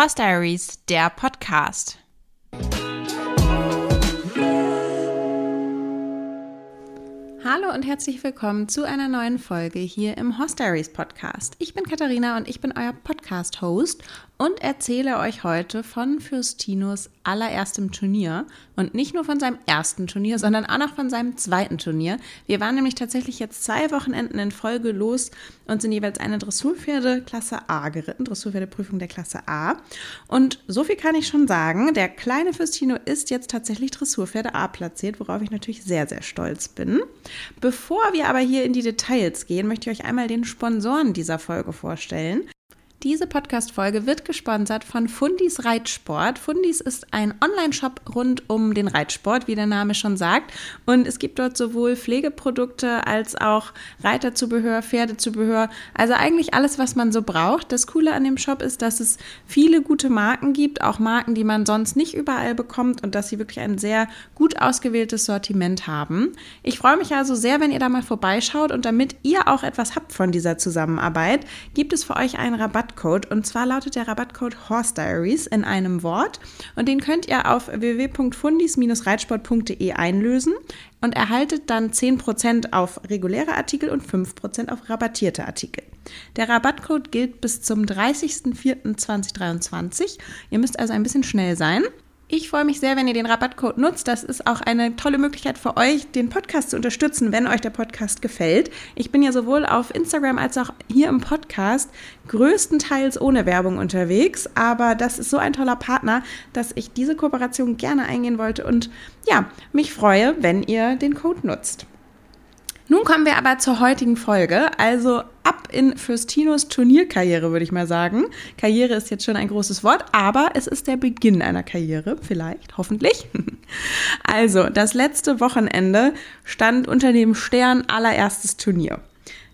Horse Diaries, der Podcast. Hallo und herzlich willkommen zu einer neuen Folge hier im Horse Diaries Podcast. Ich bin Katharina und ich bin euer Podcast-Host und erzähle euch heute von Fürstinos allererstem Turnier und nicht nur von seinem ersten Turnier, sondern auch noch von seinem zweiten Turnier. Wir waren nämlich tatsächlich jetzt zwei Wochenenden in Folge los und sind jeweils eine Dressurpferde Klasse A geritten, Dressurpferdeprüfung der Klasse A. Und so viel kann ich schon sagen, der kleine Fürstino ist jetzt tatsächlich Dressurpferde A platziert, worauf ich natürlich sehr, sehr stolz bin. Bevor wir aber hier in die Details gehen, möchte ich euch einmal den Sponsoren dieser Folge vorstellen. Diese Podcast-Folge wird gesponsert von Fundis Reitsport. Fundis ist ein Online-Shop rund um den Reitsport, wie der Name schon sagt. Und es gibt dort sowohl Pflegeprodukte als auch Reiterzubehör, Pferdezubehör. Also eigentlich alles, was man so braucht. Das Coole an dem Shop ist, dass es viele gute Marken gibt, auch Marken, die man sonst nicht überall bekommt und dass sie wirklich ein sehr gut ausgewähltes Sortiment haben. Ich freue mich also sehr, wenn ihr da mal vorbeischaut und damit ihr auch etwas habt von dieser Zusammenarbeit, gibt es für euch einen Rabatt Rabattcode und zwar lautet der Rabattcode Horse Diaries in einem Wort und den könnt ihr auf www.fundis-reitsport.de einlösen und erhaltet dann 10% auf reguläre Artikel und 5% auf rabattierte Artikel. Der Rabattcode gilt bis zum 30.04.2023. Ihr müsst also ein bisschen schnell sein. Ich freue mich sehr, wenn ihr den Rabattcode nutzt. Das ist auch eine tolle Möglichkeit für euch, den Podcast zu unterstützen, wenn euch der Podcast gefällt. Ich bin ja sowohl auf Instagram als auch hier im Podcast größtenteils ohne Werbung unterwegs, aber das ist so ein toller Partner, dass ich diese Kooperation gerne eingehen wollte und ja, mich freue, wenn ihr den Code nutzt. Nun kommen wir aber zur heutigen Folge, also ab in Fürstinos Turnierkarriere, würde ich mal sagen. Karriere ist jetzt schon ein großes Wort, aber es ist der Beginn einer Karriere, vielleicht, hoffentlich. Also, das letzte Wochenende stand unter dem Stern allererstes Turnier.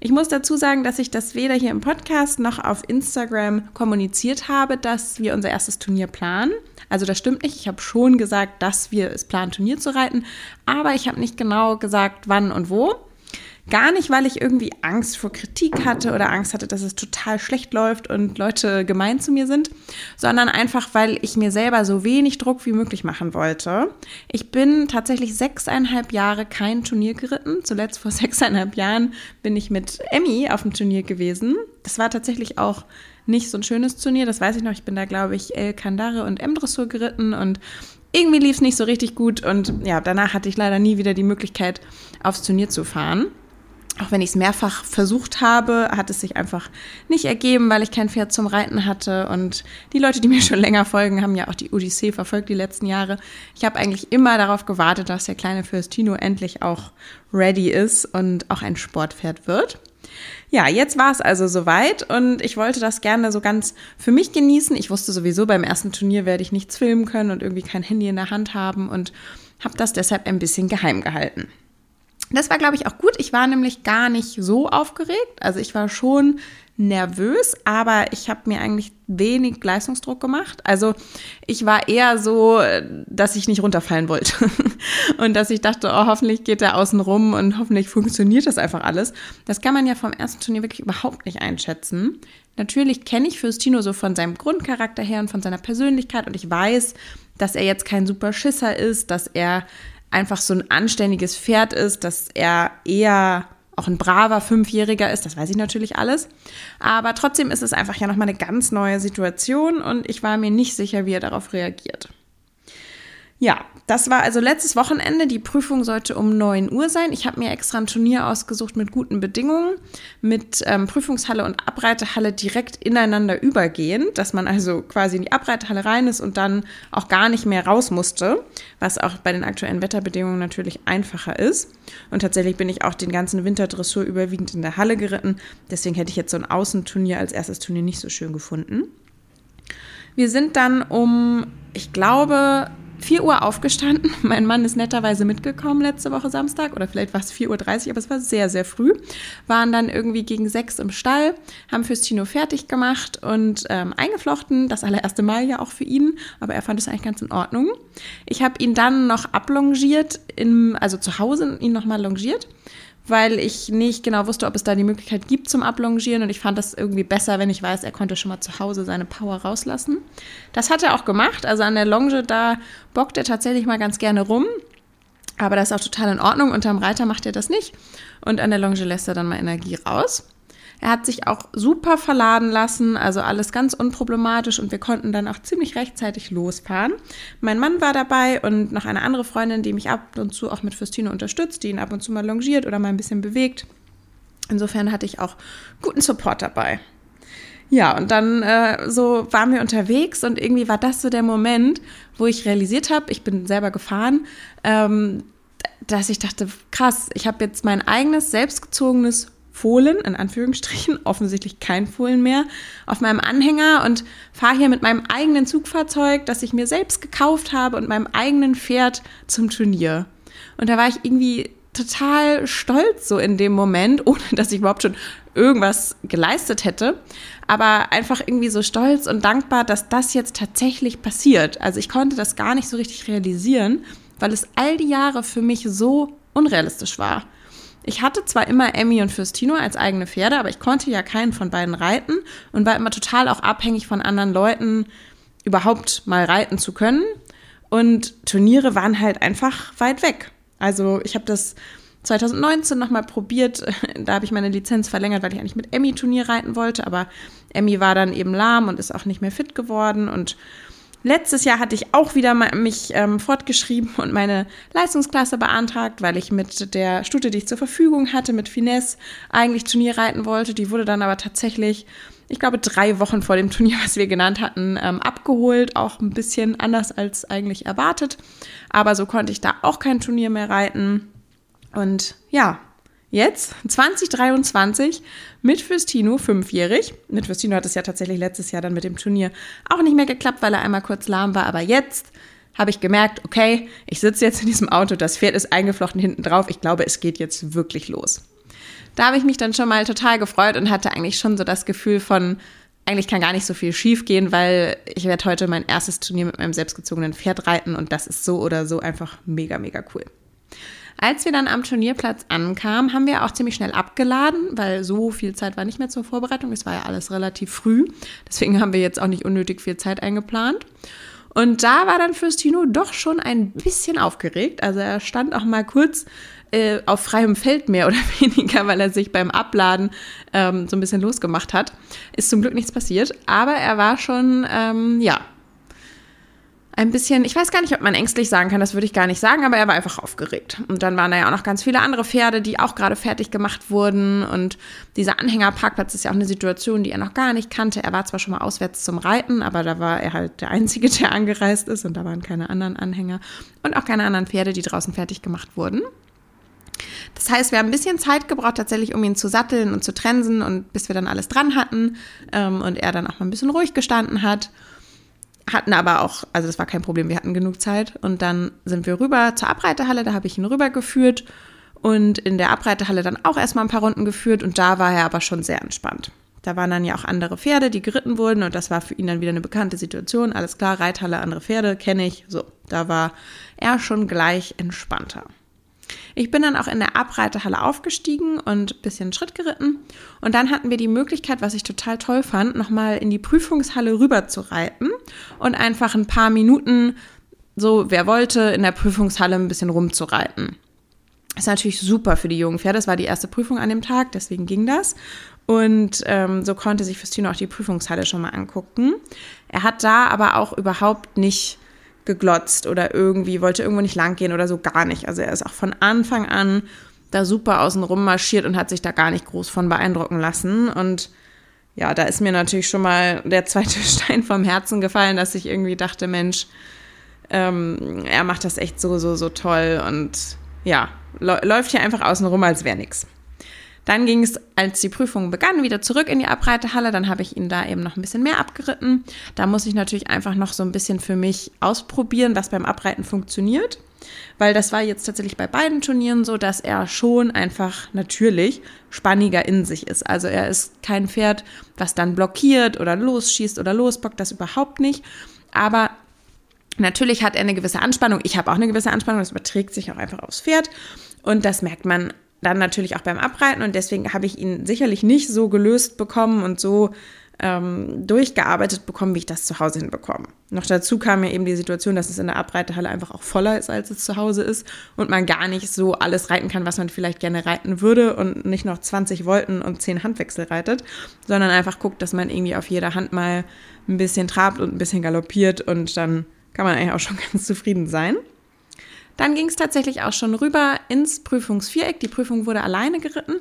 Ich muss dazu sagen, dass ich das weder hier im Podcast noch auf Instagram kommuniziert habe, dass wir unser erstes Turnier planen. Also das stimmt nicht. Ich habe schon gesagt, dass wir es planen, Turnier zu reiten, aber ich habe nicht genau gesagt, wann und wo. Gar nicht, weil ich irgendwie Angst vor Kritik hatte oder Angst hatte, dass es total schlecht läuft und Leute gemein zu mir sind, sondern einfach, weil ich mir selber so wenig Druck wie möglich machen wollte. Ich bin tatsächlich sechseinhalb Jahre kein Turnier geritten. Zuletzt vor sechseinhalb Jahren bin ich mit Emmy auf dem Turnier gewesen. Das war tatsächlich auch nicht so ein schönes Turnier, das weiß ich noch. Ich bin da, glaube ich, El Kandare und M-Dressur geritten und irgendwie lief es nicht so richtig gut und ja, danach hatte ich leider nie wieder die Möglichkeit, aufs Turnier zu fahren auch wenn ich es mehrfach versucht habe, hat es sich einfach nicht ergeben, weil ich kein Pferd zum Reiten hatte. Und die Leute, die mir schon länger folgen, haben ja auch die Odyssee verfolgt die letzten Jahre. Ich habe eigentlich immer darauf gewartet, dass der kleine Fürstino endlich auch ready ist und auch ein Sportpferd wird. Ja, jetzt war es also soweit und ich wollte das gerne so ganz für mich genießen. Ich wusste sowieso, beim ersten Turnier werde ich nichts filmen können und irgendwie kein Handy in der Hand haben und habe das deshalb ein bisschen geheim gehalten. Das war, glaube ich, auch gut. Ich war nämlich gar nicht so aufgeregt. Also ich war schon nervös, aber ich habe mir eigentlich wenig Leistungsdruck gemacht. Also ich war eher so, dass ich nicht runterfallen wollte und dass ich dachte, oh, hoffentlich geht der außen rum und hoffentlich funktioniert das einfach alles. Das kann man ja vom ersten Turnier wirklich überhaupt nicht einschätzen. Natürlich kenne ich Fürstino so von seinem Grundcharakter her und von seiner Persönlichkeit und ich weiß, dass er jetzt kein super Schisser ist, dass er einfach so ein anständiges Pferd ist, dass er eher auch ein braver Fünfjähriger ist, das weiß ich natürlich alles. Aber trotzdem ist es einfach ja nochmal eine ganz neue Situation und ich war mir nicht sicher, wie er darauf reagiert. Ja, das war also letztes Wochenende. Die Prüfung sollte um 9 Uhr sein. Ich habe mir extra ein Turnier ausgesucht mit guten Bedingungen, mit ähm, Prüfungshalle und Abreitehalle direkt ineinander übergehend, dass man also quasi in die Abreitehalle rein ist und dann auch gar nicht mehr raus musste, was auch bei den aktuellen Wetterbedingungen natürlich einfacher ist. Und tatsächlich bin ich auch den ganzen Winterdressur überwiegend in der Halle geritten. Deswegen hätte ich jetzt so ein Außenturnier als erstes Turnier nicht so schön gefunden. Wir sind dann um, ich glaube, 4 Uhr aufgestanden. Mein Mann ist netterweise mitgekommen letzte Woche Samstag oder vielleicht war es 4.30 Uhr, aber es war sehr, sehr früh. Waren dann irgendwie gegen 6 im Stall, haben fürs Tino fertig gemacht und ähm, eingeflochten. Das allererste Mal ja auch für ihn, aber er fand es eigentlich ganz in Ordnung. Ich habe ihn dann noch ablongiert, im, also zu Hause ihn nochmal longiert weil ich nicht genau wusste, ob es da die Möglichkeit gibt zum Ablongieren und ich fand das irgendwie besser, wenn ich weiß, er konnte schon mal zu Hause seine Power rauslassen. Das hat er auch gemacht, also an der Longe, da bockt er tatsächlich mal ganz gerne rum, aber das ist auch total in Ordnung. Unterm Reiter macht er das nicht und an der Longe lässt er dann mal Energie raus. Er hat sich auch super verladen lassen, also alles ganz unproblematisch und wir konnten dann auch ziemlich rechtzeitig losfahren. Mein Mann war dabei und noch eine andere Freundin, die mich ab und zu auch mit Fürstino unterstützt, die ihn ab und zu mal longiert oder mal ein bisschen bewegt. Insofern hatte ich auch guten Support dabei. Ja, und dann äh, so waren wir unterwegs und irgendwie war das so der Moment, wo ich realisiert habe, ich bin selber gefahren, ähm, dass ich dachte, krass, ich habe jetzt mein eigenes selbstgezogenes Fohlen, in Anführungsstrichen, offensichtlich kein Fohlen mehr, auf meinem Anhänger und fahre hier mit meinem eigenen Zugfahrzeug, das ich mir selbst gekauft habe und meinem eigenen Pferd zum Turnier. Und da war ich irgendwie total stolz so in dem Moment, ohne dass ich überhaupt schon irgendwas geleistet hätte, aber einfach irgendwie so stolz und dankbar, dass das jetzt tatsächlich passiert. Also ich konnte das gar nicht so richtig realisieren, weil es all die Jahre für mich so unrealistisch war. Ich hatte zwar immer Emmy und Fürstino als eigene Pferde, aber ich konnte ja keinen von beiden reiten und war immer total auch abhängig von anderen Leuten, überhaupt mal reiten zu können. Und Turniere waren halt einfach weit weg. Also ich habe das 2019 nochmal probiert. Da habe ich meine Lizenz verlängert, weil ich eigentlich mit Emmy Turnier reiten wollte. Aber Emmy war dann eben lahm und ist auch nicht mehr fit geworden. Und Letztes Jahr hatte ich auch wieder mich ähm, fortgeschrieben und meine Leistungsklasse beantragt, weil ich mit der Stute, die ich zur Verfügung hatte, mit Finesse eigentlich Turnier reiten wollte. Die wurde dann aber tatsächlich, ich glaube, drei Wochen vor dem Turnier, was wir genannt hatten, ähm, abgeholt. Auch ein bisschen anders als eigentlich erwartet. Aber so konnte ich da auch kein Turnier mehr reiten. Und ja, jetzt, 2023, mit Fürstino, fünfjährig. Mit Fürstino hat es ja tatsächlich letztes Jahr dann mit dem Turnier auch nicht mehr geklappt, weil er einmal kurz lahm war. Aber jetzt habe ich gemerkt, okay, ich sitze jetzt in diesem Auto, das Pferd ist eingeflochten hinten drauf. Ich glaube, es geht jetzt wirklich los. Da habe ich mich dann schon mal total gefreut und hatte eigentlich schon so das Gefühl von, eigentlich kann gar nicht so viel schief gehen, weil ich werde heute mein erstes Turnier mit meinem selbstgezogenen Pferd reiten und das ist so oder so einfach mega, mega cool. Als wir dann am Turnierplatz ankamen, haben wir auch ziemlich schnell abgeladen, weil so viel Zeit war nicht mehr zur Vorbereitung. Es war ja alles relativ früh. Deswegen haben wir jetzt auch nicht unnötig viel Zeit eingeplant. Und da war dann Fürstino doch schon ein bisschen aufgeregt. Also er stand auch mal kurz äh, auf freiem Feld mehr oder weniger, weil er sich beim Abladen ähm, so ein bisschen losgemacht hat. Ist zum Glück nichts passiert, aber er war schon, ähm, ja, ein bisschen, ich weiß gar nicht, ob man ängstlich sagen kann, das würde ich gar nicht sagen, aber er war einfach aufgeregt. Und dann waren da ja auch noch ganz viele andere Pferde, die auch gerade fertig gemacht wurden. Und dieser Anhängerparkplatz ist ja auch eine Situation, die er noch gar nicht kannte. Er war zwar schon mal auswärts zum Reiten, aber da war er halt der Einzige, der angereist ist und da waren keine anderen Anhänger und auch keine anderen Pferde, die draußen fertig gemacht wurden. Das heißt, wir haben ein bisschen Zeit gebraucht, tatsächlich, um ihn zu satteln und zu trensen und bis wir dann alles dran hatten ähm, und er dann auch mal ein bisschen ruhig gestanden hat hatten aber auch, also das war kein Problem, wir hatten genug Zeit. Und dann sind wir rüber zur Abreitehalle, da habe ich ihn rübergeführt und in der Abreitehalle dann auch erstmal ein paar Runden geführt und da war er aber schon sehr entspannt. Da waren dann ja auch andere Pferde, die geritten wurden und das war für ihn dann wieder eine bekannte Situation. Alles klar, Reithalle, andere Pferde, kenne ich. So, da war er schon gleich entspannter. Ich bin dann auch in der Abreitehalle aufgestiegen und ein bisschen Schritt geritten. Und dann hatten wir die Möglichkeit, was ich total toll fand, nochmal in die Prüfungshalle rüber zu reiten und einfach ein paar Minuten, so wer wollte, in der Prüfungshalle ein bisschen rumzureiten. Das ist natürlich super für die jungen Pferde. Das war die erste Prüfung an dem Tag, deswegen ging das. Und ähm, so konnte sich Fustino auch die Prüfungshalle schon mal angucken. Er hat da aber auch überhaupt nicht geglotzt oder irgendwie wollte irgendwo nicht langgehen oder so gar nicht. Also er ist auch von Anfang an da super außenrum marschiert und hat sich da gar nicht groß von beeindrucken lassen. Und ja, da ist mir natürlich schon mal der zweite Stein vom Herzen gefallen, dass ich irgendwie dachte, Mensch, ähm, er macht das echt so, so, so toll und ja, läuft hier einfach außenrum, als wäre nichts. Dann ging es, als die Prüfung begann, wieder zurück in die Abreitehalle. Dann habe ich ihn da eben noch ein bisschen mehr abgeritten. Da muss ich natürlich einfach noch so ein bisschen für mich ausprobieren, was beim Abreiten funktioniert. Weil das war jetzt tatsächlich bei beiden Turnieren so, dass er schon einfach natürlich spanniger in sich ist. Also er ist kein Pferd, was dann blockiert oder losschießt oder losbockt, das überhaupt nicht. Aber Natürlich hat er eine gewisse Anspannung. Ich habe auch eine gewisse Anspannung. Das überträgt sich auch einfach aufs Pferd. Und das merkt man dann natürlich auch beim Abreiten und deswegen habe ich ihn sicherlich nicht so gelöst bekommen und so ähm, durchgearbeitet bekommen, wie ich das zu Hause hinbekomme. Noch dazu kam mir eben die Situation, dass es in der Abreitehalle einfach auch voller ist, als es zu Hause ist und man gar nicht so alles reiten kann, was man vielleicht gerne reiten würde und nicht noch 20 Volten und 10 Handwechsel reitet, sondern einfach guckt, dass man irgendwie auf jeder Hand mal ein bisschen trabt und ein bisschen galoppiert und dann kann man eigentlich auch schon ganz zufrieden sein. Dann ging es tatsächlich auch schon rüber ins Prüfungsviereck. Die Prüfung wurde alleine geritten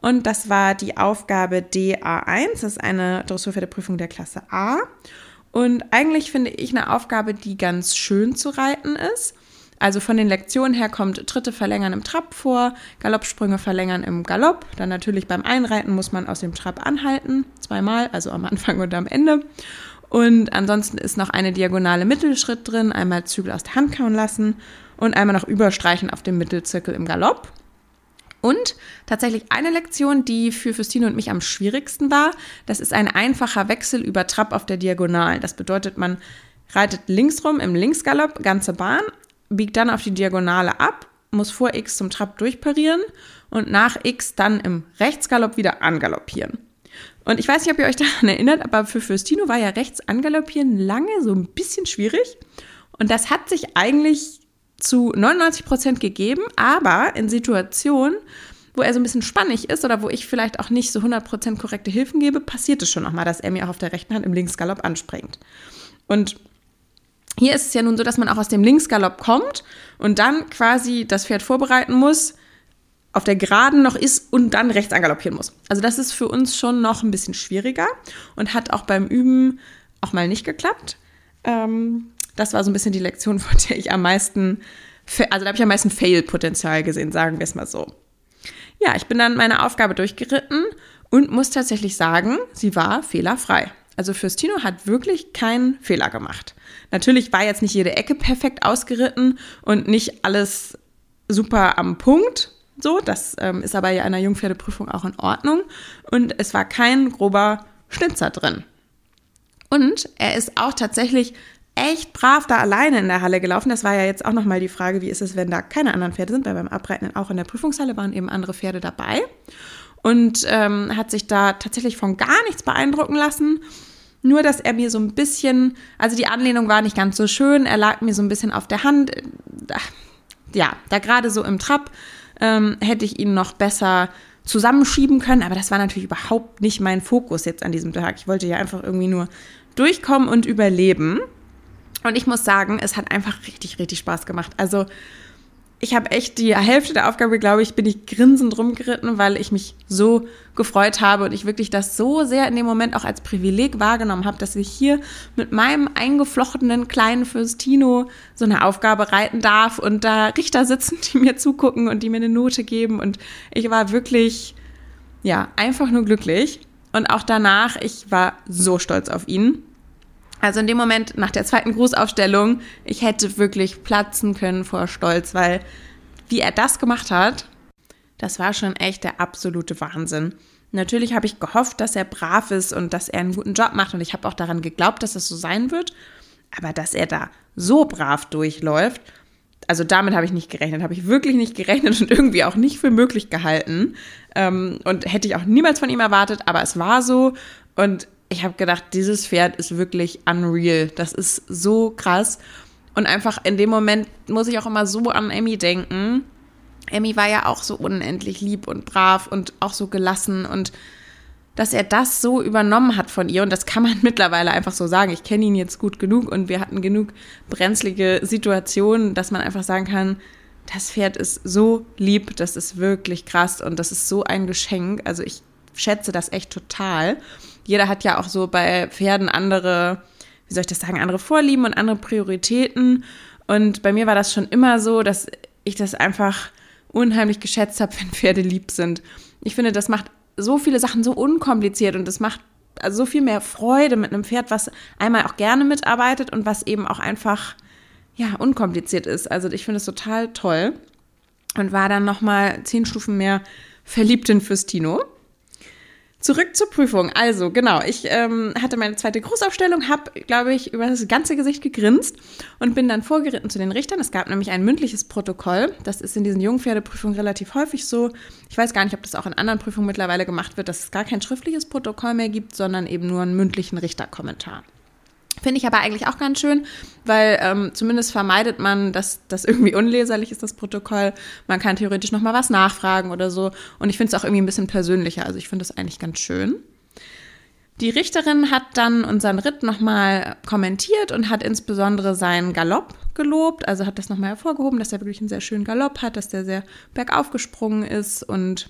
und das war die Aufgabe DA1. Das ist eine Dressurpferdeprüfung der Klasse A. Und eigentlich finde ich eine Aufgabe, die ganz schön zu reiten ist. Also von den Lektionen her kommt Tritte verlängern im Trab vor, Galoppsprünge verlängern im Galopp. Dann natürlich beim Einreiten muss man aus dem Trab anhalten, zweimal, also am Anfang und am Ende. Und ansonsten ist noch eine diagonale Mittelschritt drin, einmal Zügel aus der Hand kauen lassen und einmal noch überstreichen auf dem Mittelzirkel im Galopp. Und tatsächlich eine Lektion, die für Fürstine und mich am schwierigsten war, das ist ein einfacher Wechsel über Trab auf der Diagonalen. Das bedeutet, man reitet links rum im Linksgalopp, ganze Bahn, biegt dann auf die Diagonale ab, muss vor X zum Trab durchparieren und nach X dann im Rechtsgalopp wieder angaloppieren. Und ich weiß nicht, ob ihr euch daran erinnert, aber für Fürstino war ja rechts angaloppieren lange so ein bisschen schwierig. Und das hat sich eigentlich zu 99 Prozent gegeben, aber in Situationen, wo er so ein bisschen spannig ist oder wo ich vielleicht auch nicht so 100 Prozent korrekte Hilfen gebe, passiert es schon nochmal, dass er mir auch auf der rechten Hand im Linksgalopp anspringt. Und hier ist es ja nun so, dass man auch aus dem Linksgalopp kommt und dann quasi das Pferd vorbereiten muss, auf der Geraden noch ist und dann rechts angaloppieren muss. Also das ist für uns schon noch ein bisschen schwieriger und hat auch beim Üben auch mal nicht geklappt. Ähm, das war so ein bisschen die Lektion, von der ich am meisten, also da habe ich am meisten Fail-Potenzial gesehen, sagen wir es mal so. Ja, ich bin dann meine Aufgabe durchgeritten und muss tatsächlich sagen, sie war fehlerfrei. Also Fürstino hat wirklich keinen Fehler gemacht. Natürlich war jetzt nicht jede Ecke perfekt ausgeritten und nicht alles super am Punkt. So, das ähm, ist aber ja in einer Jungpferdeprüfung auch in Ordnung. Und es war kein grober Schnitzer drin. Und er ist auch tatsächlich echt brav da alleine in der Halle gelaufen. Das war ja jetzt auch nochmal die Frage, wie ist es, wenn da keine anderen Pferde sind, weil beim Abreiten auch in der Prüfungshalle waren eben andere Pferde dabei. Und ähm, hat sich da tatsächlich von gar nichts beeindrucken lassen. Nur, dass er mir so ein bisschen, also die Anlehnung war nicht ganz so schön, er lag mir so ein bisschen auf der Hand. Ja, da gerade so im Trab ähm, hätte ich ihn noch besser zusammenschieben können, aber das war natürlich überhaupt nicht mein Fokus jetzt an diesem Tag. Ich wollte ja einfach irgendwie nur durchkommen und überleben. Und ich muss sagen, es hat einfach richtig, richtig Spaß gemacht. Also ich habe echt die Hälfte der Aufgabe, glaube ich, bin ich grinsend rumgeritten, weil ich mich so gefreut habe und ich wirklich das so sehr in dem Moment auch als Privileg wahrgenommen habe, dass ich hier mit meinem eingeflochtenen kleinen Fürstino so eine Aufgabe reiten darf und da Richter sitzen, die mir zugucken und die mir eine Note geben. Und ich war wirklich, ja, einfach nur glücklich. Und auch danach, ich war so stolz auf ihn also in dem Moment nach der zweiten Grußaufstellung, ich hätte wirklich platzen können vor Stolz, weil wie er das gemacht hat, das war schon echt der absolute Wahnsinn. Natürlich habe ich gehofft, dass er brav ist und dass er einen guten Job macht und ich habe auch daran geglaubt, dass es so sein wird. Aber dass er da so brav durchläuft, also damit habe ich nicht gerechnet, habe ich wirklich nicht gerechnet und irgendwie auch nicht für möglich gehalten. Ähm, und hätte ich auch niemals von ihm erwartet, aber es war so. Und ich habe gedacht, dieses Pferd ist wirklich unreal. Das ist so krass. Und einfach in dem Moment muss ich auch immer so an Emmy denken. Emmy war ja auch so unendlich lieb und brav und auch so gelassen und dass er das so übernommen hat von ihr und das kann man mittlerweile einfach so sagen. Ich kenne ihn jetzt gut genug und wir hatten genug brenzlige Situationen, dass man einfach sagen kann, das Pferd ist so lieb, das ist wirklich krass und das ist so ein Geschenk. Also ich schätze das echt total jeder hat ja auch so bei Pferden andere, wie soll ich das sagen, andere Vorlieben und andere Prioritäten. Und bei mir war das schon immer so, dass ich das einfach unheimlich geschätzt habe, wenn Pferde lieb sind. Ich finde, das macht so viele Sachen so unkompliziert und das macht also so viel mehr Freude mit einem Pferd, was einmal auch gerne mitarbeitet und was eben auch einfach ja unkompliziert ist. Also ich finde es total toll und war dann noch mal zehn Stufen mehr verliebt in Fürstino. Zurück zur Prüfung. Also, genau, ich ähm, hatte meine zweite Großaufstellung, habe, glaube ich, über das ganze Gesicht gegrinst und bin dann vorgeritten zu den Richtern. Es gab nämlich ein mündliches Protokoll. Das ist in diesen Jungpferdeprüfungen relativ häufig so. Ich weiß gar nicht, ob das auch in anderen Prüfungen mittlerweile gemacht wird, dass es gar kein schriftliches Protokoll mehr gibt, sondern eben nur einen mündlichen Richterkommentar. Finde ich aber eigentlich auch ganz schön, weil ähm, zumindest vermeidet man, dass das irgendwie unleserlich ist, das Protokoll. Man kann theoretisch nochmal was nachfragen oder so. Und ich finde es auch irgendwie ein bisschen persönlicher. Also ich finde es eigentlich ganz schön. Die Richterin hat dann unseren Ritt nochmal kommentiert und hat insbesondere seinen Galopp gelobt. Also hat das nochmal hervorgehoben, dass er wirklich einen sehr schönen Galopp hat, dass der sehr bergauf gesprungen ist und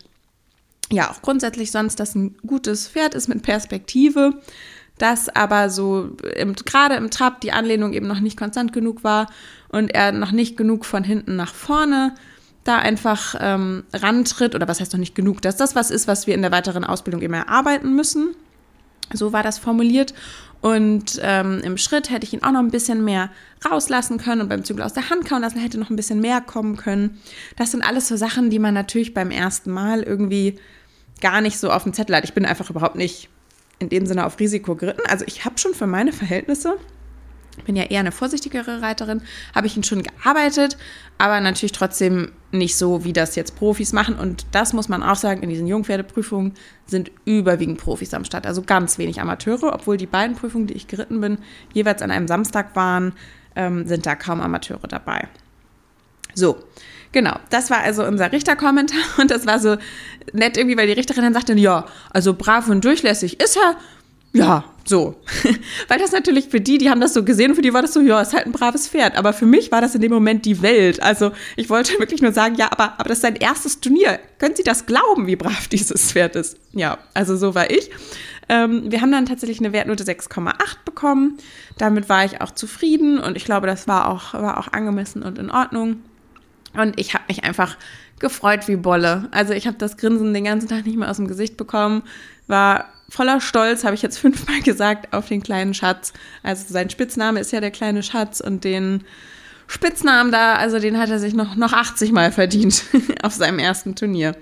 ja, auch grundsätzlich sonst, dass ein gutes Pferd ist mit Perspektive dass aber so gerade im Trab die Anlehnung eben noch nicht konstant genug war und er noch nicht genug von hinten nach vorne da einfach ähm, rantritt oder was heißt noch nicht genug, dass das was ist, was wir in der weiteren Ausbildung eben erarbeiten müssen. So war das formuliert. Und ähm, im Schritt hätte ich ihn auch noch ein bisschen mehr rauslassen können und beim Zügel aus der Hand kauen lassen, hätte noch ein bisschen mehr kommen können. Das sind alles so Sachen, die man natürlich beim ersten Mal irgendwie gar nicht so auf dem Zettel hat. Ich bin einfach überhaupt nicht in dem Sinne auf Risiko geritten. Also ich habe schon für meine Verhältnisse, bin ja eher eine vorsichtigere Reiterin, habe ich ihn schon gearbeitet, aber natürlich trotzdem nicht so, wie das jetzt Profis machen. Und das muss man auch sagen, in diesen Jungpferdeprüfungen sind überwiegend Profis am Start, also ganz wenig Amateure, obwohl die beiden Prüfungen, die ich geritten bin, jeweils an einem Samstag waren, ähm, sind da kaum Amateure dabei. So, Genau, das war also unser Richterkommentar und das war so nett irgendwie, weil die Richterin dann sagte, ja, also brav und durchlässig ist er. Ja, so. weil das natürlich für die, die haben das so gesehen, für die war das so, ja, ist halt ein braves Pferd. Aber für mich war das in dem Moment die Welt. Also ich wollte wirklich nur sagen, ja, aber, aber das ist sein erstes Turnier. Können Sie das glauben, wie brav dieses Pferd ist? Ja, also so war ich. Ähm, wir haben dann tatsächlich eine Wertnote 6,8 bekommen. Damit war ich auch zufrieden und ich glaube, das war auch, war auch angemessen und in Ordnung. Und ich habe mich einfach gefreut wie Bolle. Also ich habe das Grinsen den ganzen Tag nicht mehr aus dem Gesicht bekommen, war voller Stolz, habe ich jetzt fünfmal gesagt, auf den kleinen Schatz. Also sein Spitzname ist ja der kleine Schatz und den Spitznamen da, also den hat er sich noch, noch 80 Mal verdient auf seinem ersten Turnier.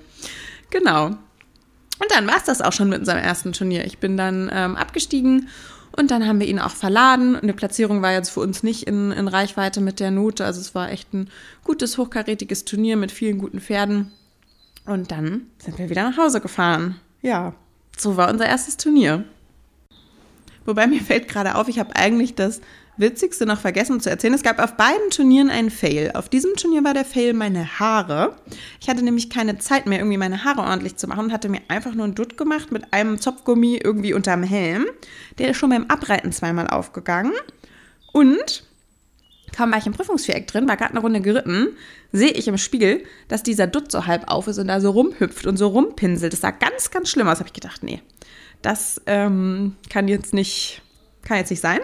Genau. Und dann war es das auch schon mit unserem ersten Turnier. Ich bin dann ähm, abgestiegen und dann haben wir ihn auch verladen. Eine Platzierung war jetzt für uns nicht in, in Reichweite mit der Note. Also es war echt ein gutes, hochkarätiges Turnier mit vielen guten Pferden. Und dann sind wir wieder nach Hause gefahren. Ja, so war unser erstes Turnier. Wobei mir fällt gerade auf, ich habe eigentlich das Witzigste noch vergessen zu erzählen. Es gab auf beiden Turnieren einen Fail. Auf diesem Turnier war der Fail meine Haare. Ich hatte nämlich keine Zeit mehr, irgendwie meine Haare ordentlich zu machen und hatte mir einfach nur einen Dutt gemacht mit einem Zopfgummi irgendwie unterm Helm. Der ist schon beim Abreiten zweimal aufgegangen. Und kaum war ich im Prüfungsviereck drin, war gerade eine Runde geritten, sehe ich im Spiegel, dass dieser Dutt so halb auf ist und da so rumhüpft und so rumpinselt. Das sah ganz, ganz schlimm aus. Habe ich gedacht, nee, das ähm, kann jetzt nicht, kann jetzt nicht sein.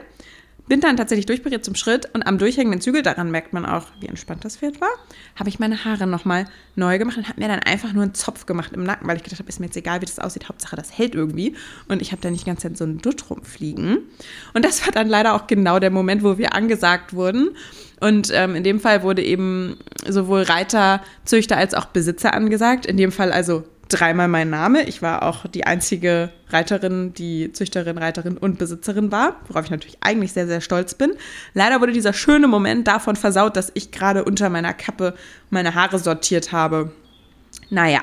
Bin dann tatsächlich durchpariert zum Schritt und am durchhängenden Zügel, daran merkt man auch, wie entspannt das Pferd war, habe ich meine Haare nochmal neu gemacht und habe mir dann einfach nur einen Zopf gemacht im Nacken, weil ich gedacht habe, ist mir jetzt egal, wie das aussieht, Hauptsache das hält irgendwie. Und ich habe da nicht Zeit so einen Dutt rumfliegen. Und das war dann leider auch genau der Moment, wo wir angesagt wurden. Und ähm, in dem Fall wurde eben sowohl Reiter, Züchter als auch Besitzer angesagt. In dem Fall also dreimal mein Name. Ich war auch die einzige Reiterin, die Züchterin, Reiterin und Besitzerin war, worauf ich natürlich eigentlich sehr, sehr stolz bin. Leider wurde dieser schöne Moment davon versaut, dass ich gerade unter meiner Kappe meine Haare sortiert habe. Naja.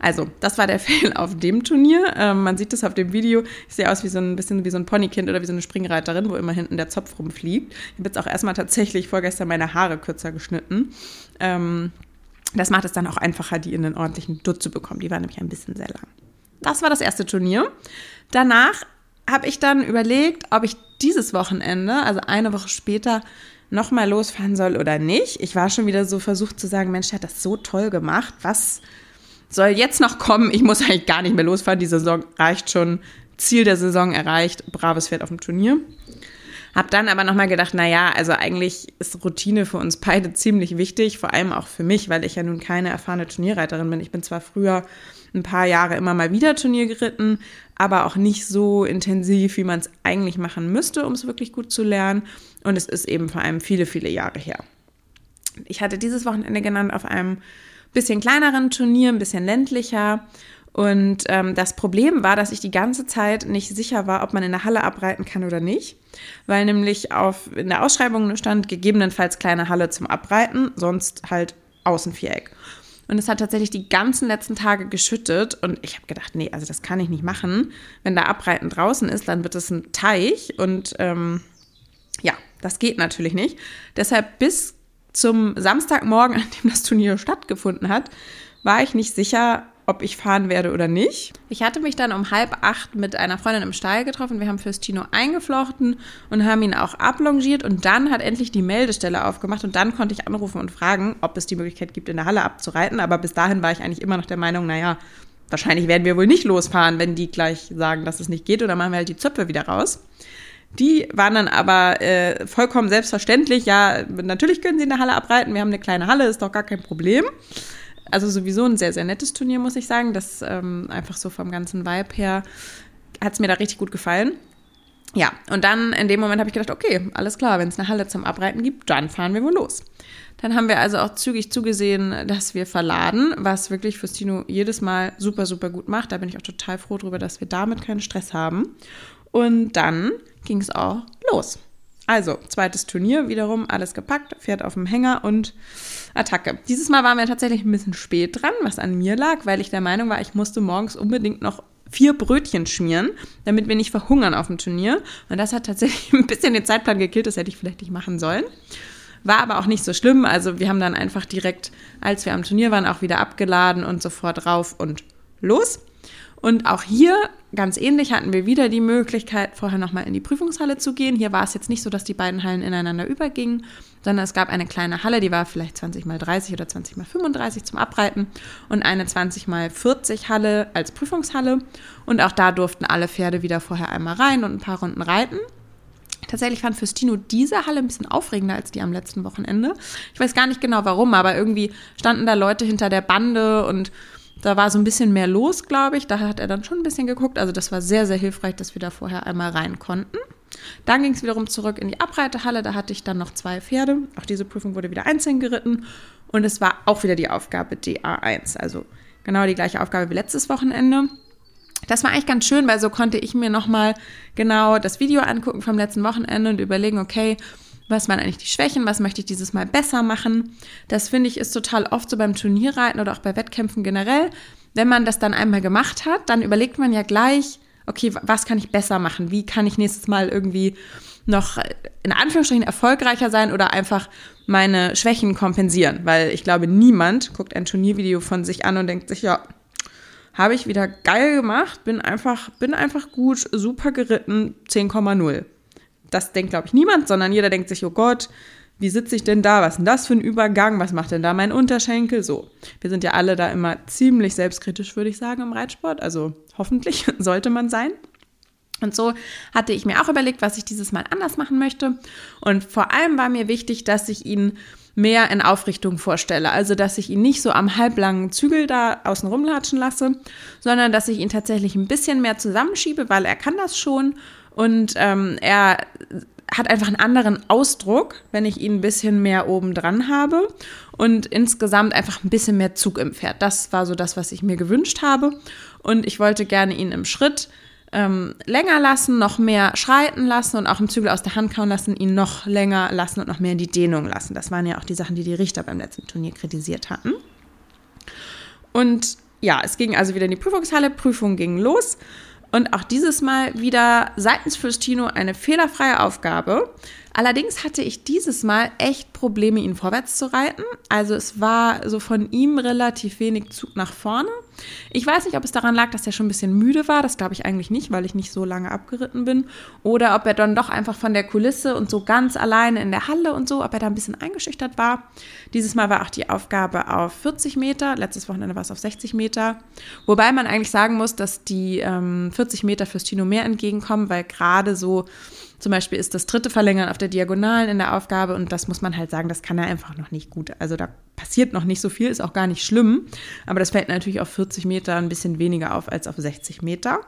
Also, das war der Fail auf dem Turnier. Ähm, man sieht das auf dem Video. Ich sehe aus wie so ein bisschen wie so ein Ponykind oder wie so eine Springreiterin, wo immer hinten der Zopf rumfliegt. Ich habe jetzt auch erstmal tatsächlich vorgestern meine Haare kürzer geschnitten. Ähm, das macht es dann auch einfacher, die in einen ordentlichen Dutt zu bekommen. Die war nämlich ein bisschen sehr lang. Das war das erste Turnier. Danach habe ich dann überlegt, ob ich dieses Wochenende, also eine Woche später, nochmal losfahren soll oder nicht. Ich war schon wieder so versucht zu sagen, Mensch, der hat das so toll gemacht. Was soll jetzt noch kommen? Ich muss eigentlich gar nicht mehr losfahren. Die Saison reicht schon. Ziel der Saison erreicht. Braves Pferd auf dem Turnier. Hab dann aber nochmal gedacht, naja, also eigentlich ist Routine für uns beide ziemlich wichtig, vor allem auch für mich, weil ich ja nun keine erfahrene Turnierreiterin bin. Ich bin zwar früher ein paar Jahre immer mal wieder Turnier geritten, aber auch nicht so intensiv, wie man es eigentlich machen müsste, um es wirklich gut zu lernen. Und es ist eben vor allem viele, viele Jahre her. Ich hatte dieses Wochenende genannt auf einem bisschen kleineren Turnier, ein bisschen ländlicher Und ähm, das Problem war, dass ich die ganze Zeit nicht sicher war, ob man in der Halle abreiten kann oder nicht, weil nämlich auf, in der Ausschreibung stand gegebenenfalls kleine Halle zum Abreiten, sonst halt Außenviereck. Und es hat tatsächlich die ganzen letzten Tage geschüttet. Und ich habe gedacht, nee, also das kann ich nicht machen. Wenn da Abreiten draußen ist, dann wird es ein Teich. Und ähm, ja, das geht natürlich nicht. Deshalb bis zum Samstagmorgen, an dem das Turnier stattgefunden hat, war ich nicht sicher, ob ich fahren werde oder nicht. Ich hatte mich dann um halb acht mit einer Freundin im Stall getroffen. Wir haben fürs Tino eingeflochten und haben ihn auch ablongiert. Und dann hat endlich die Meldestelle aufgemacht. Und dann konnte ich anrufen und fragen, ob es die Möglichkeit gibt, in der Halle abzureiten. Aber bis dahin war ich eigentlich immer noch der Meinung, naja, wahrscheinlich werden wir wohl nicht losfahren, wenn die gleich sagen, dass es nicht geht. Oder machen wir halt die Zöpfe wieder raus. Die waren dann aber äh, vollkommen selbstverständlich. Ja, natürlich können sie in der Halle abreiten. Wir haben eine kleine Halle, ist doch gar kein Problem. Also sowieso ein sehr, sehr nettes Turnier, muss ich sagen. Das ähm, einfach so vom ganzen Vibe her hat es mir da richtig gut gefallen. Ja, und dann in dem Moment habe ich gedacht, okay, alles klar, wenn es eine Halle zum Abreiten gibt, dann fahren wir wohl los. Dann haben wir also auch zügig zugesehen, dass wir verladen, was wirklich fürs Tino jedes Mal super, super gut macht. Da bin ich auch total froh drüber, dass wir damit keinen Stress haben. Und dann ging es auch los. Also, zweites Turnier, wiederum alles gepackt, Pferd auf dem Hänger und Attacke. Dieses Mal waren wir tatsächlich ein bisschen spät dran, was an mir lag, weil ich der Meinung war, ich musste morgens unbedingt noch vier Brötchen schmieren, damit wir nicht verhungern auf dem Turnier. Und das hat tatsächlich ein bisschen den Zeitplan gekillt, das hätte ich vielleicht nicht machen sollen. War aber auch nicht so schlimm. Also wir haben dann einfach direkt, als wir am Turnier waren, auch wieder abgeladen und sofort rauf und los. Und auch hier, ganz ähnlich, hatten wir wieder die Möglichkeit, vorher nochmal in die Prüfungshalle zu gehen. Hier war es jetzt nicht so, dass die beiden Hallen ineinander übergingen, sondern es gab eine kleine Halle, die war vielleicht 20 mal 30 oder 20 mal 35 zum Abreiten und eine 20 mal 40 Halle als Prüfungshalle. Und auch da durften alle Pferde wieder vorher einmal rein und ein paar Runden reiten. Tatsächlich fand fürs Tino diese Halle ein bisschen aufregender als die am letzten Wochenende. Ich weiß gar nicht genau warum, aber irgendwie standen da Leute hinter der Bande und da war so ein bisschen mehr los, glaube ich. Da hat er dann schon ein bisschen geguckt. Also das war sehr, sehr hilfreich, dass wir da vorher einmal rein konnten. Dann ging es wiederum zurück in die Abreitehalle. Da hatte ich dann noch zwei Pferde. Auch diese Prüfung wurde wieder einzeln geritten. Und es war auch wieder die Aufgabe DA1. Also genau die gleiche Aufgabe wie letztes Wochenende. Das war eigentlich ganz schön, weil so konnte ich mir nochmal genau das Video angucken vom letzten Wochenende und überlegen, okay, was waren eigentlich die Schwächen, was möchte ich dieses Mal besser machen. Das finde ich ist total oft so beim Turnierreiten oder auch bei Wettkämpfen generell. Wenn man das dann einmal gemacht hat, dann überlegt man ja gleich, okay, was kann ich besser machen? Wie kann ich nächstes Mal irgendwie noch in Anführungsstrichen erfolgreicher sein oder einfach meine Schwächen kompensieren? Weil ich glaube, niemand guckt ein Turniervideo von sich an und denkt sich, ja, habe ich wieder geil gemacht, bin einfach, bin einfach gut, super geritten, 10,0 das denkt, glaube ich, niemand, sondern jeder denkt sich, oh Gott, wie sitze ich denn da? Was ist denn das für ein Übergang? Was macht denn da mein Unterschenkel? So, wir sind ja alle da immer ziemlich selbstkritisch, würde ich sagen, im Reitsport. Also hoffentlich sollte man sein. Und so hatte ich mir auch überlegt, was ich dieses Mal anders machen möchte. Und vor allem war mir wichtig, dass ich ihn mehr in Aufrichtung vorstelle. Also, dass ich ihn nicht so am halblangen Zügel da außen rumlatschen lasse, sondern dass ich ihn tatsächlich ein bisschen mehr zusammenschiebe, weil er kann das schon und ähm, er hat einfach einen anderen Ausdruck, wenn ich ihn ein bisschen mehr oben dran habe und insgesamt einfach ein bisschen mehr Zug im Pferd. Das war so das, was ich mir gewünscht habe. Und ich wollte gerne ihn im Schritt ähm, länger lassen, noch mehr schreiten lassen und auch im Zügel aus der Hand kauen lassen, ihn noch länger lassen und noch mehr in die Dehnung lassen. Das waren ja auch die Sachen, die die Richter beim letzten Turnier kritisiert hatten. Und ja, es ging also wieder in die Prüfungshalle, Prüfung ging los. Und auch dieses Mal wieder seitens Fürstino eine fehlerfreie Aufgabe. Allerdings hatte ich dieses Mal echt Probleme, ihn vorwärts zu reiten. Also es war so von ihm relativ wenig Zug nach vorne. Ich weiß nicht, ob es daran lag, dass er schon ein bisschen müde war. Das glaube ich eigentlich nicht, weil ich nicht so lange abgeritten bin. Oder ob er dann doch einfach von der Kulisse und so ganz alleine in der Halle und so, ob er da ein bisschen eingeschüchtert war. Dieses Mal war auch die Aufgabe auf 40 Meter. Letztes Wochenende war es auf 60 Meter. Wobei man eigentlich sagen muss, dass die ähm, 40 Meter fürs Tino mehr entgegenkommen, weil gerade so zum Beispiel ist das dritte Verlängern auf der Diagonalen in der Aufgabe und das muss man halt sagen, das kann er einfach noch nicht gut. Also da passiert noch nicht so viel, ist auch gar nicht schlimm, aber das fällt natürlich auf 40 Meter ein bisschen weniger auf als auf 60 Meter.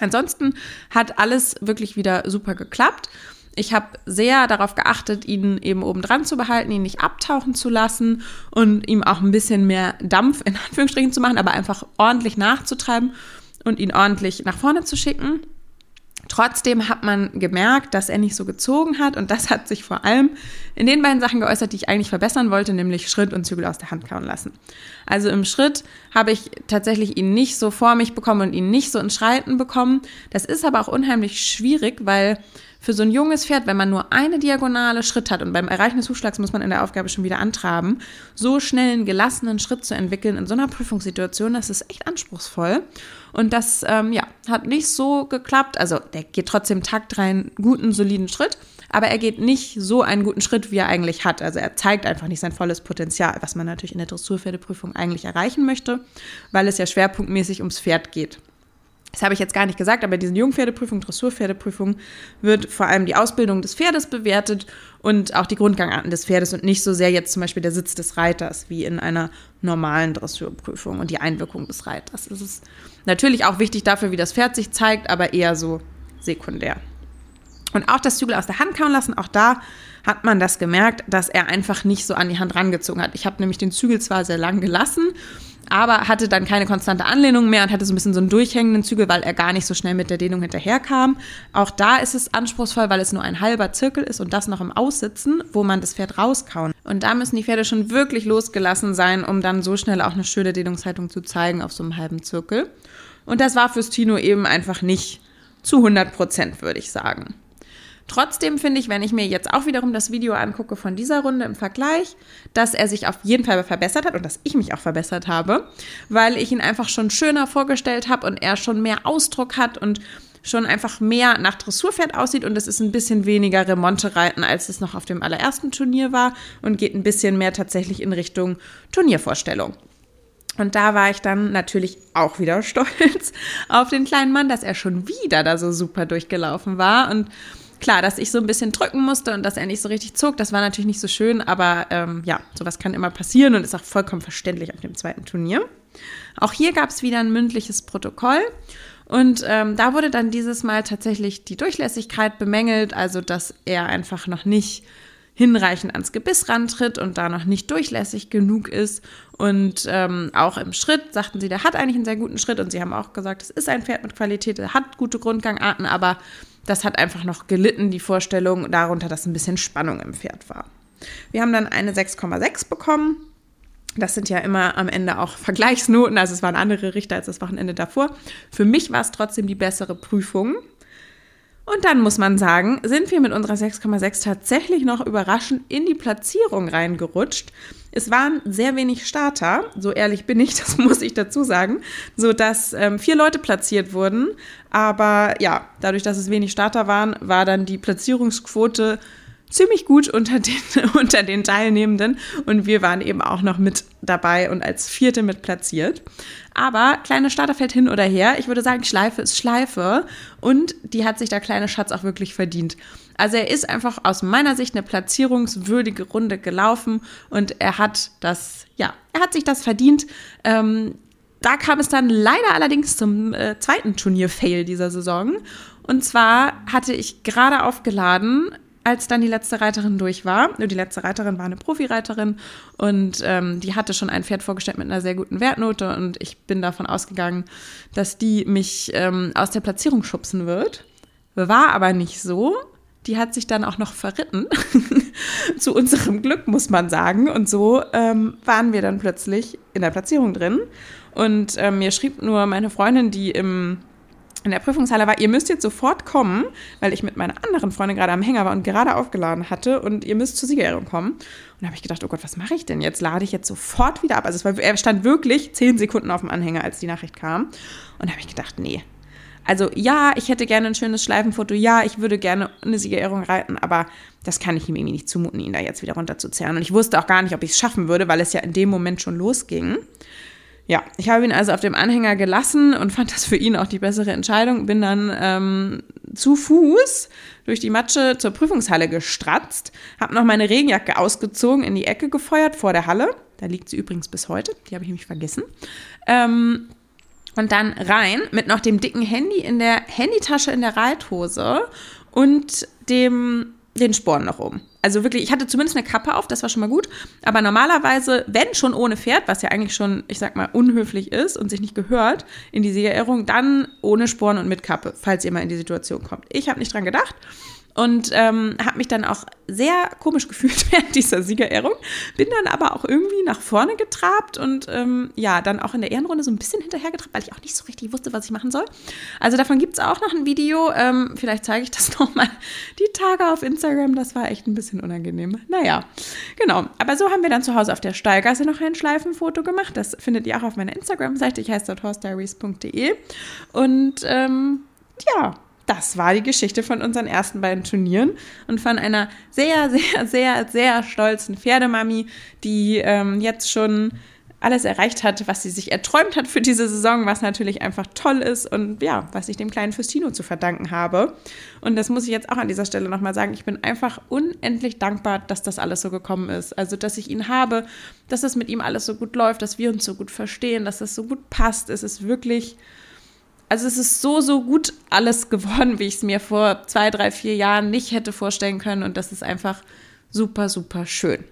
Ansonsten hat alles wirklich wieder super geklappt. Ich habe sehr darauf geachtet, ihn eben oben dran zu behalten, ihn nicht abtauchen zu lassen und ihm auch ein bisschen mehr Dampf in Anführungsstrichen zu machen, aber einfach ordentlich nachzutreiben und ihn ordentlich nach vorne zu schicken. Trotzdem hat man gemerkt, dass er nicht so gezogen hat und das hat sich vor allem in den beiden Sachen geäußert, die ich eigentlich verbessern wollte, nämlich Schritt und Zügel aus der Hand kauen lassen. Also im Schritt habe ich tatsächlich ihn nicht so vor mich bekommen und ihn nicht so ins Schreiten bekommen. Das ist aber auch unheimlich schwierig, weil für so ein junges Pferd, wenn man nur eine diagonale Schritt hat und beim Erreichen des Hufschlags muss man in der Aufgabe schon wieder antraben, so schnell einen gelassenen Schritt zu entwickeln in so einer Prüfungssituation, das ist echt anspruchsvoll. Und das, ähm, ja, hat nicht so geklappt. Also der geht trotzdem Takt rein, guten, soliden Schritt, aber er geht nicht so einen guten Schritt, wie er eigentlich hat. Also er zeigt einfach nicht sein volles Potenzial, was man natürlich in der Dressurpferdeprüfung eigentlich erreichen möchte, weil es ja schwerpunktmäßig ums Pferd geht. Das habe ich jetzt gar nicht gesagt, aber diese Jungpferdeprüfung, Dressurpferdeprüfung wird vor allem die Ausbildung des Pferdes bewertet und auch die Grundgangarten des Pferdes und nicht so sehr jetzt zum Beispiel der Sitz des Reiters wie in einer normalen Dressurprüfung und die Einwirkung des Reiters. Es ist natürlich auch wichtig dafür, wie das Pferd sich zeigt, aber eher so sekundär. Und auch das Zügel aus der Hand kauen lassen, auch da hat man das gemerkt, dass er einfach nicht so an die Hand rangezogen hat. Ich habe nämlich den Zügel zwar sehr lang gelassen aber hatte dann keine konstante Anlehnung mehr und hatte so ein bisschen so einen durchhängenden Zügel, weil er gar nicht so schnell mit der Dehnung hinterherkam. Auch da ist es anspruchsvoll, weil es nur ein halber Zirkel ist und das noch im Aussitzen, wo man das Pferd rauskauen. Und da müssen die Pferde schon wirklich losgelassen sein, um dann so schnell auch eine schöne Dehnungshaltung zu zeigen auf so einem halben Zirkel. Und das war fürs Tino eben einfach nicht zu 100 Prozent, würde ich sagen. Trotzdem finde ich, wenn ich mir jetzt auch wiederum das Video angucke von dieser Runde im Vergleich, dass er sich auf jeden Fall verbessert hat und dass ich mich auch verbessert habe, weil ich ihn einfach schon schöner vorgestellt habe und er schon mehr Ausdruck hat und schon einfach mehr nach Dressurpferd aussieht und es ist ein bisschen weniger Remonte-Reiten, als es noch auf dem allerersten Turnier war und geht ein bisschen mehr tatsächlich in Richtung Turniervorstellung. Und da war ich dann natürlich auch wieder stolz auf den kleinen Mann, dass er schon wieder da so super durchgelaufen war und klar, dass ich so ein bisschen drücken musste und dass er nicht so richtig zog, das war natürlich nicht so schön, aber ähm, ja, sowas kann immer passieren und ist auch vollkommen verständlich auf dem zweiten Turnier. Auch hier gab es wieder ein mündliches Protokoll. Und ähm, da wurde dann dieses Mal tatsächlich die Durchlässigkeit bemängelt, also dass er einfach noch nicht hinreichend ans Gebiss rantritt und da noch nicht durchlässig genug ist. Und ähm, auch im Schritt sagten sie, der hat eigentlich einen sehr guten Schritt und sie haben auch gesagt, es ist ein Pferd mit Qualität, er hat gute Grundgangarten, aber das hat einfach noch gelitten, die Vorstellung darunter, dass ein bisschen Spannung im Pferd war. Wir haben dann eine 6,6 bekommen. Das sind ja immer am Ende auch Vergleichsnoten, also es waren andere Richter als das Wochenende davor. Für mich war es trotzdem die bessere Prüfung. Und dann muss man sagen, sind wir mit unserer 6,6 tatsächlich noch überraschend in die Platzierung reingerutscht. Es waren sehr wenig Starter, so ehrlich bin ich, das muss ich dazu sagen, so dass ähm, vier Leute platziert wurden. Aber ja, dadurch, dass es wenig Starter waren, war dann die Platzierungsquote ziemlich gut unter den, unter den Teilnehmenden und wir waren eben auch noch mit dabei und als Vierte mit platziert. Aber kleine Starterfeld hin oder her, ich würde sagen, Schleife ist Schleife und die hat sich der kleine Schatz auch wirklich verdient. Also er ist einfach aus meiner Sicht eine platzierungswürdige Runde gelaufen und er hat das, ja, er hat sich das verdient. Ähm, da kam es dann leider allerdings zum äh, zweiten Turnier-Fail dieser Saison. Und zwar hatte ich gerade aufgeladen als dann die letzte Reiterin durch war, die letzte Reiterin war eine Profireiterin und ähm, die hatte schon ein Pferd vorgestellt mit einer sehr guten Wertnote und ich bin davon ausgegangen, dass die mich ähm, aus der Platzierung schubsen wird. War aber nicht so. Die hat sich dann auch noch verritten. Zu unserem Glück, muss man sagen. Und so ähm, waren wir dann plötzlich in der Platzierung drin. Und ähm, mir schrieb nur meine Freundin, die im in der Prüfungshalle war, ihr müsst jetzt sofort kommen, weil ich mit meiner anderen Freundin gerade am Hänger war und gerade aufgeladen hatte und ihr müsst zur Siegerehrung kommen. Und da habe ich gedacht, oh Gott, was mache ich denn jetzt? Lade ich jetzt sofort wieder ab? Also war, er stand wirklich zehn Sekunden auf dem Anhänger, als die Nachricht kam. Und da habe ich gedacht, nee. Also ja, ich hätte gerne ein schönes Schleifenfoto, ja, ich würde gerne eine Siegerehrung reiten, aber das kann ich ihm irgendwie nicht zumuten, ihn da jetzt wieder runterzuzerren. Und ich wusste auch gar nicht, ob ich es schaffen würde, weil es ja in dem Moment schon losging. Ja, ich habe ihn also auf dem Anhänger gelassen und fand das für ihn auch die bessere Entscheidung. Bin dann ähm, zu Fuß durch die Matsche zur Prüfungshalle gestratzt, habe noch meine Regenjacke ausgezogen, in die Ecke gefeuert vor der Halle. Da liegt sie übrigens bis heute, die habe ich nämlich vergessen. Ähm, und dann rein mit noch dem dicken Handy in der Handytasche in der Reithose und dem den Sporen noch um. Also wirklich, ich hatte zumindest eine Kappe auf, das war schon mal gut. Aber normalerweise, wenn schon ohne Pferd, was ja eigentlich schon, ich sag mal, unhöflich ist und sich nicht gehört in die Siegerehrung, dann ohne Sporen und mit Kappe, falls ihr mal in die Situation kommt. Ich habe nicht dran gedacht und ähm, habe mich dann auch sehr komisch gefühlt während dieser Siegerehrung. Bin dann aber auch irgendwie nach vorne getrabt und ähm, ja, dann auch in der Ehrenrunde so ein bisschen hinterhergetrabt, weil ich auch nicht so richtig wusste, was ich machen soll. Also davon gibt es auch noch ein Video. Ähm, vielleicht zeige ich das nochmal die Tage auf Instagram. Das war echt ein bisschen unangenehm. Naja, genau. Aber so haben wir dann zu Hause auf der Stallgasse noch ein Schleifenfoto gemacht. Das findet ihr auch auf meiner Instagram-Seite. Ich heiße dort horse Und ähm, ja, das war die Geschichte von unseren ersten beiden Turnieren und von einer sehr, sehr, sehr, sehr stolzen Pferdemami, die ähm, jetzt schon alles erreicht hat, was sie sich erträumt hat für diese Saison, was natürlich einfach toll ist und ja, was ich dem kleinen Fürstino zu verdanken habe. Und das muss ich jetzt auch an dieser Stelle nochmal sagen. Ich bin einfach unendlich dankbar, dass das alles so gekommen ist. Also, dass ich ihn habe, dass es mit ihm alles so gut läuft, dass wir uns so gut verstehen, dass es so gut passt. Es ist wirklich also es ist so, so gut alles geworden, wie ich es mir vor zwei, drei, vier Jahren nicht hätte vorstellen können. Und das ist einfach super, super schön.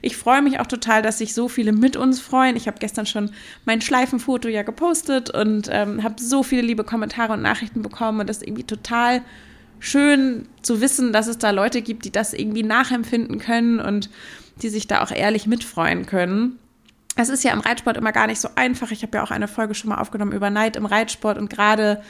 Ich freue mich auch total, dass sich so viele mit uns freuen. Ich habe gestern schon mein Schleifenfoto ja gepostet und ähm, habe so viele liebe Kommentare und Nachrichten bekommen. Und das ist irgendwie total schön zu wissen, dass es da Leute gibt, die das irgendwie nachempfinden können und die sich da auch ehrlich mitfreuen können es ist ja im Reitsport immer gar nicht so einfach. Ich habe ja auch eine Folge schon mal aufgenommen über Neid im Reitsport und gerade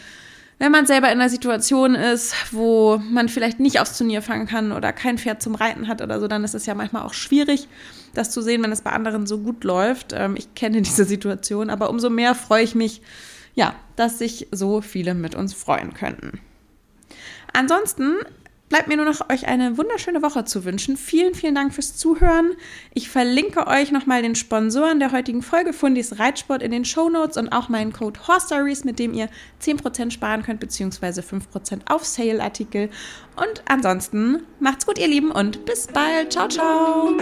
wenn man selber in einer Situation ist, wo man vielleicht nicht aufs Turnier fangen kann oder kein Pferd zum Reiten hat oder so, dann ist es ja manchmal auch schwierig, das zu sehen, wenn es bei anderen so gut läuft. Ähm, ich kenne diese Situation, aber umso mehr freue ich mich, ja, dass sich so viele mit uns freuen könnten. Ansonsten bleibt mir nur noch euch eine wunderschöne Woche zu wünschen. Vielen, vielen Dank fürs Zuhören. Ich verlinke euch nochmal den Sponsoren der heutigen Folge Fundis Reitsport in den Show Notes und auch meinen Code Horstories, mit dem ihr 10% sparen könnt, beziehungsweise 5% auf Sale-Artikel. Und ansonsten macht's gut, ihr Lieben, und bis bald. Ciao, ciao.